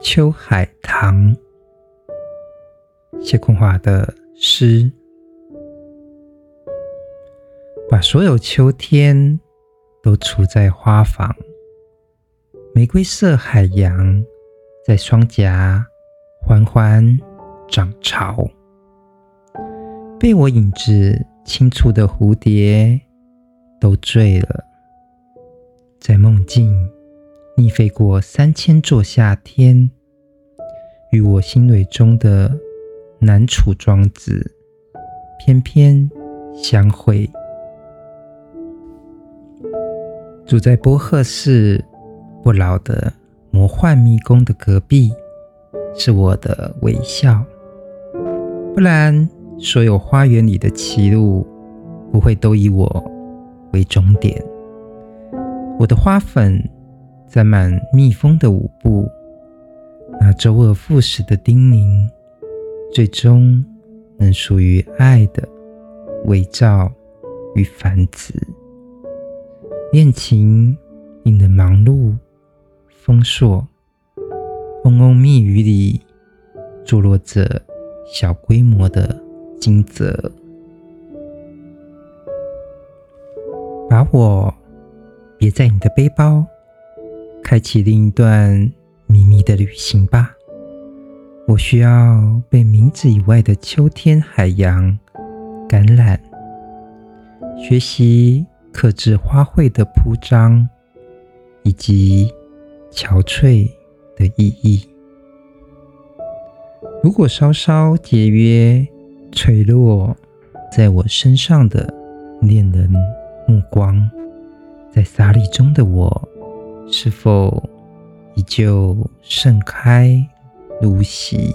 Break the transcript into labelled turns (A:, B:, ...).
A: 秋海棠，谢坤华的诗，把所有秋天都储在花房，玫瑰色海洋在双颊缓缓涨潮，被我影子轻触的蝴蝶都醉了，在梦境逆飞过三千座夏天，与我心蕊中的南楚庄子翩翩相会。住在波赫市不老的魔幻迷宫的隔壁，是我的微笑。不然，所有花园里的歧路不会都以我为终点。我的花粉。载满蜜蜂的舞步，那周而复始的叮咛，最终能属于爱的伪造与繁殖。恋情令人忙碌、丰硕，嗡嗡蜜语里坐落着小规模的金泽。把我别在你的背包。开启另一段秘密的旅行吧。我需要被名字以外的秋天海洋感染，学习克制花卉的铺张以及憔悴的意义。如果稍稍节约垂落在我身上的恋人目光，在洒礼中的我。是否依旧盛开如昔？